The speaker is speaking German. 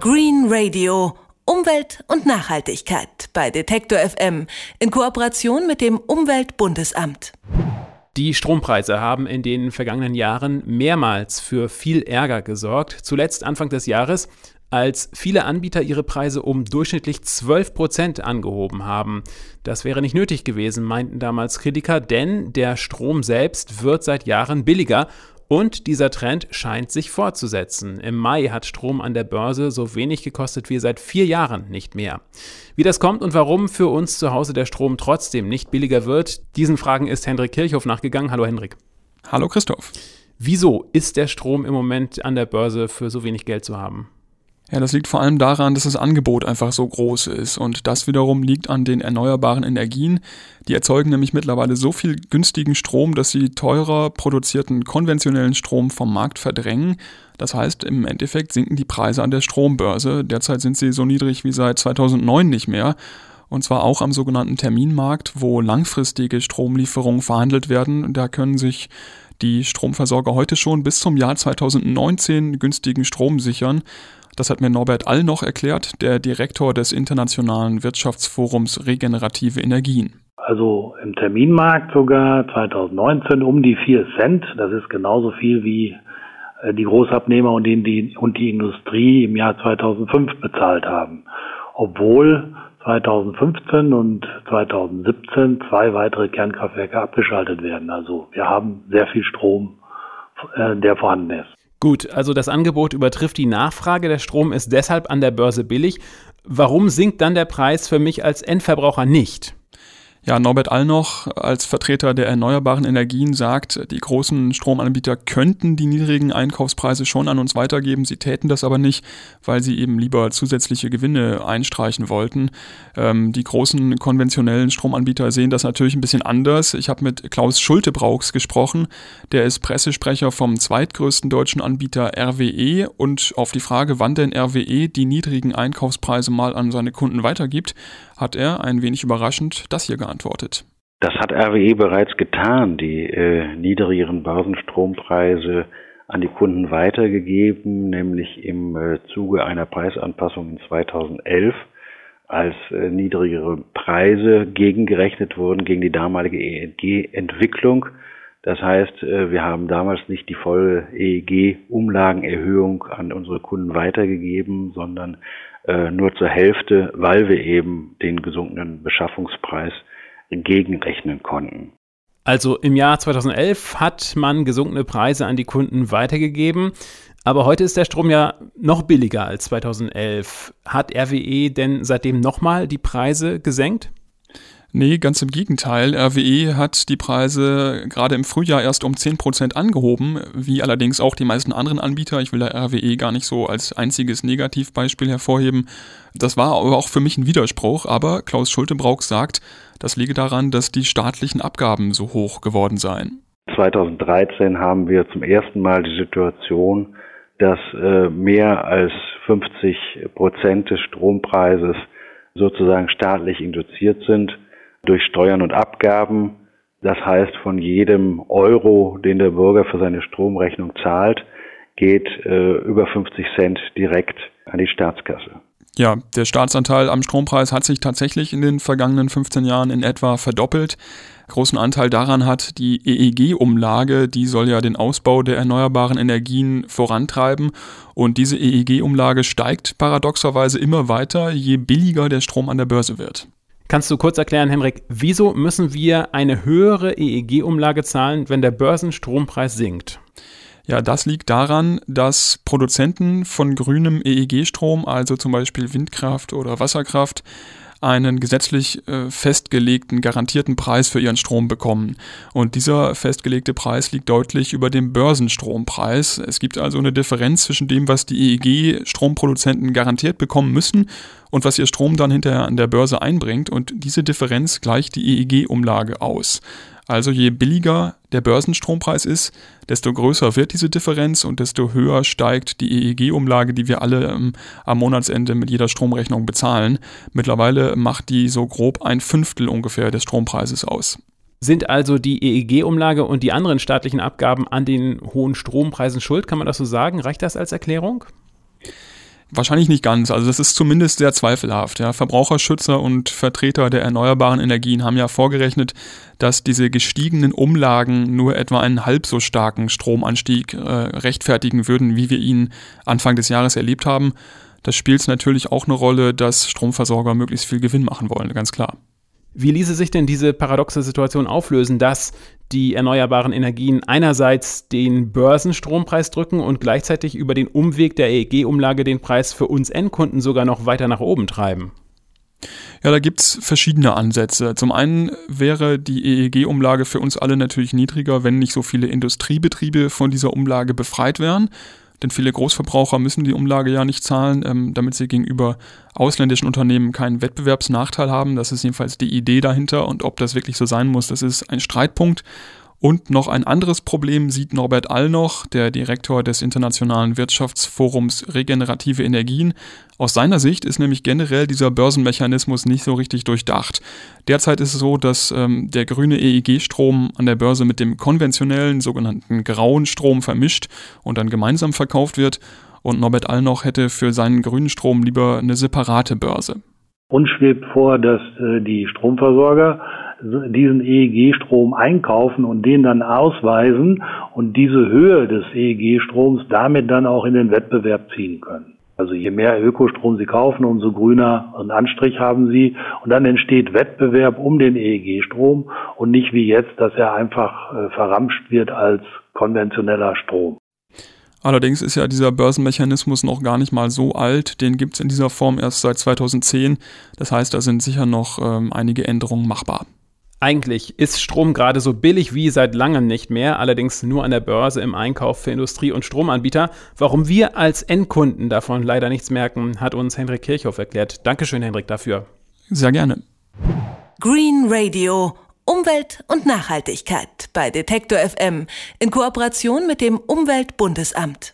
Green Radio. Umwelt und Nachhaltigkeit bei Detektor FM in Kooperation mit dem Umweltbundesamt. Die Strompreise haben in den vergangenen Jahren mehrmals für viel Ärger gesorgt. Zuletzt Anfang des Jahres, als viele Anbieter ihre Preise um durchschnittlich 12 Prozent angehoben haben. Das wäre nicht nötig gewesen, meinten damals Kritiker, denn der Strom selbst wird seit Jahren billiger und dieser Trend scheint sich fortzusetzen. Im Mai hat Strom an der Börse so wenig gekostet wie seit vier Jahren nicht mehr. Wie das kommt und warum für uns zu Hause der Strom trotzdem nicht billiger wird, diesen Fragen ist Hendrik Kirchhoff nachgegangen. Hallo Hendrik. Hallo Christoph. Wieso ist der Strom im Moment an der Börse für so wenig Geld zu haben? Ja, das liegt vor allem daran, dass das Angebot einfach so groß ist. Und das wiederum liegt an den erneuerbaren Energien. Die erzeugen nämlich mittlerweile so viel günstigen Strom, dass sie teurer produzierten konventionellen Strom vom Markt verdrängen. Das heißt, im Endeffekt sinken die Preise an der Strombörse. Derzeit sind sie so niedrig wie seit 2009 nicht mehr. Und zwar auch am sogenannten Terminmarkt, wo langfristige Stromlieferungen verhandelt werden. Da können sich die Stromversorger heute schon bis zum Jahr 2019 günstigen Strom sichern. Das hat mir Norbert All noch erklärt, der Direktor des Internationalen Wirtschaftsforums Regenerative Energien. Also im Terminmarkt sogar 2019 um die 4 Cent. Das ist genauso viel wie äh, die Großabnehmer und die, und die Industrie im Jahr 2005 bezahlt haben. Obwohl 2015 und 2017 zwei weitere Kernkraftwerke abgeschaltet werden. Also wir haben sehr viel Strom, äh, der vorhanden ist. Gut, also das Angebot übertrifft die Nachfrage. Der Strom ist deshalb an der Börse billig. Warum sinkt dann der Preis für mich als Endverbraucher nicht? Ja, Norbert Allnoch als Vertreter der erneuerbaren Energien sagt, die großen Stromanbieter könnten die niedrigen Einkaufspreise schon an uns weitergeben, sie täten das aber nicht, weil sie eben lieber zusätzliche Gewinne einstreichen wollten. Ähm, die großen konventionellen Stromanbieter sehen das natürlich ein bisschen anders. Ich habe mit Klaus Schultebrauchs gesprochen, der ist Pressesprecher vom zweitgrößten deutschen Anbieter RWE und auf die Frage, wann denn RWE die niedrigen Einkaufspreise mal an seine Kunden weitergibt, hat er ein wenig überraschend das hier geantwortet. Das hat RWE bereits getan, die äh, niedrigeren Börsenstrompreise an die Kunden weitergegeben, nämlich im äh, Zuge einer Preisanpassung in 2011, als äh, niedrigere Preise gegengerechnet wurden gegen die damalige EEG-Entwicklung. Das heißt, äh, wir haben damals nicht die volle EEG-Umlagenerhöhung an unsere Kunden weitergegeben, sondern äh, nur zur Hälfte, weil wir eben den gesunkenen Beschaffungspreis gegenrechnen konnten. Also im Jahr 2011 hat man gesunkene Preise an die Kunden weitergegeben. Aber heute ist der Strom ja noch billiger als 2011. Hat RWE denn seitdem nochmal die Preise gesenkt? Nee, ganz im Gegenteil. RWE hat die Preise gerade im Frühjahr erst um 10% angehoben, wie allerdings auch die meisten anderen Anbieter. Ich will da RWE gar nicht so als einziges Negativbeispiel hervorheben. Das war aber auch für mich ein Widerspruch, aber Klaus Schultebrauch sagt, das liege daran, dass die staatlichen Abgaben so hoch geworden seien. 2013 haben wir zum ersten Mal die Situation, dass äh, mehr als 50 Prozent des Strompreises sozusagen staatlich induziert sind durch Steuern und Abgaben. Das heißt, von jedem Euro, den der Bürger für seine Stromrechnung zahlt, geht äh, über 50 Cent direkt an die Staatskasse. Ja, der Staatsanteil am Strompreis hat sich tatsächlich in den vergangenen 15 Jahren in etwa verdoppelt. Großen Anteil daran hat die EEG-Umlage, die soll ja den Ausbau der erneuerbaren Energien vorantreiben. Und diese EEG-Umlage steigt paradoxerweise immer weiter, je billiger der Strom an der Börse wird. Kannst du kurz erklären, Henrik, wieso müssen wir eine höhere EEG-Umlage zahlen, wenn der Börsenstrompreis sinkt? Ja, das liegt daran, dass Produzenten von grünem EEG-Strom, also zum Beispiel Windkraft oder Wasserkraft, einen gesetzlich äh, festgelegten, garantierten Preis für ihren Strom bekommen. Und dieser festgelegte Preis liegt deutlich über dem Börsenstrompreis. Es gibt also eine Differenz zwischen dem, was die EEG-Stromproduzenten garantiert bekommen müssen und was ihr Strom dann hinterher an der Börse einbringt. Und diese Differenz gleicht die EEG-Umlage aus. Also je billiger der Börsenstrompreis ist, desto größer wird diese Differenz und desto höher steigt die EEG-Umlage, die wir alle ähm, am Monatsende mit jeder Stromrechnung bezahlen. Mittlerweile macht die so grob ein Fünftel ungefähr des Strompreises aus. Sind also die EEG-Umlage und die anderen staatlichen Abgaben an den hohen Strompreisen schuld? Kann man das so sagen? Reicht das als Erklärung? Wahrscheinlich nicht ganz. Also das ist zumindest sehr zweifelhaft. Ja. Verbraucherschützer und Vertreter der erneuerbaren Energien haben ja vorgerechnet, dass diese gestiegenen Umlagen nur etwa einen halb so starken Stromanstieg äh, rechtfertigen würden, wie wir ihn Anfang des Jahres erlebt haben. Da spielt natürlich auch eine Rolle, dass Stromversorger möglichst viel Gewinn machen wollen, ganz klar. Wie ließe sich denn diese paradoxe Situation auflösen, dass die erneuerbaren Energien einerseits den Börsenstrompreis drücken und gleichzeitig über den Umweg der EEG-Umlage den Preis für uns Endkunden sogar noch weiter nach oben treiben? Ja, da gibt es verschiedene Ansätze. Zum einen wäre die EEG-Umlage für uns alle natürlich niedriger, wenn nicht so viele Industriebetriebe von dieser Umlage befreit wären denn viele Großverbraucher müssen die Umlage ja nicht zahlen, ähm, damit sie gegenüber ausländischen Unternehmen keinen Wettbewerbsnachteil haben. Das ist jedenfalls die Idee dahinter und ob das wirklich so sein muss, das ist ein Streitpunkt. Und noch ein anderes Problem sieht Norbert Allnoch, der Direktor des Internationalen Wirtschaftsforums Regenerative Energien. Aus seiner Sicht ist nämlich generell dieser Börsenmechanismus nicht so richtig durchdacht. Derzeit ist es so, dass ähm, der grüne EEG-Strom an der Börse mit dem konventionellen sogenannten grauen Strom vermischt und dann gemeinsam verkauft wird. Und Norbert Allnoch hätte für seinen grünen Strom lieber eine separate Börse. Uns schwebt vor, dass äh, die Stromversorger diesen EEG-Strom einkaufen und den dann ausweisen und diese Höhe des EEG-Stroms damit dann auch in den Wettbewerb ziehen können. Also je mehr Ökostrom Sie kaufen, umso grüner einen Anstrich haben Sie. Und dann entsteht Wettbewerb um den EEG-Strom und nicht wie jetzt, dass er einfach äh, verramscht wird als konventioneller Strom. Allerdings ist ja dieser Börsenmechanismus noch gar nicht mal so alt. Den gibt es in dieser Form erst seit 2010. Das heißt, da sind sicher noch ähm, einige Änderungen machbar. Eigentlich ist Strom gerade so billig wie seit langem nicht mehr, allerdings nur an der Börse im Einkauf für Industrie- und Stromanbieter. Warum wir als Endkunden davon leider nichts merken, hat uns Hendrik Kirchhoff erklärt. Dankeschön, Hendrik, dafür. Sehr gerne. Green Radio. Umwelt und Nachhaltigkeit bei Detektor FM in Kooperation mit dem Umweltbundesamt.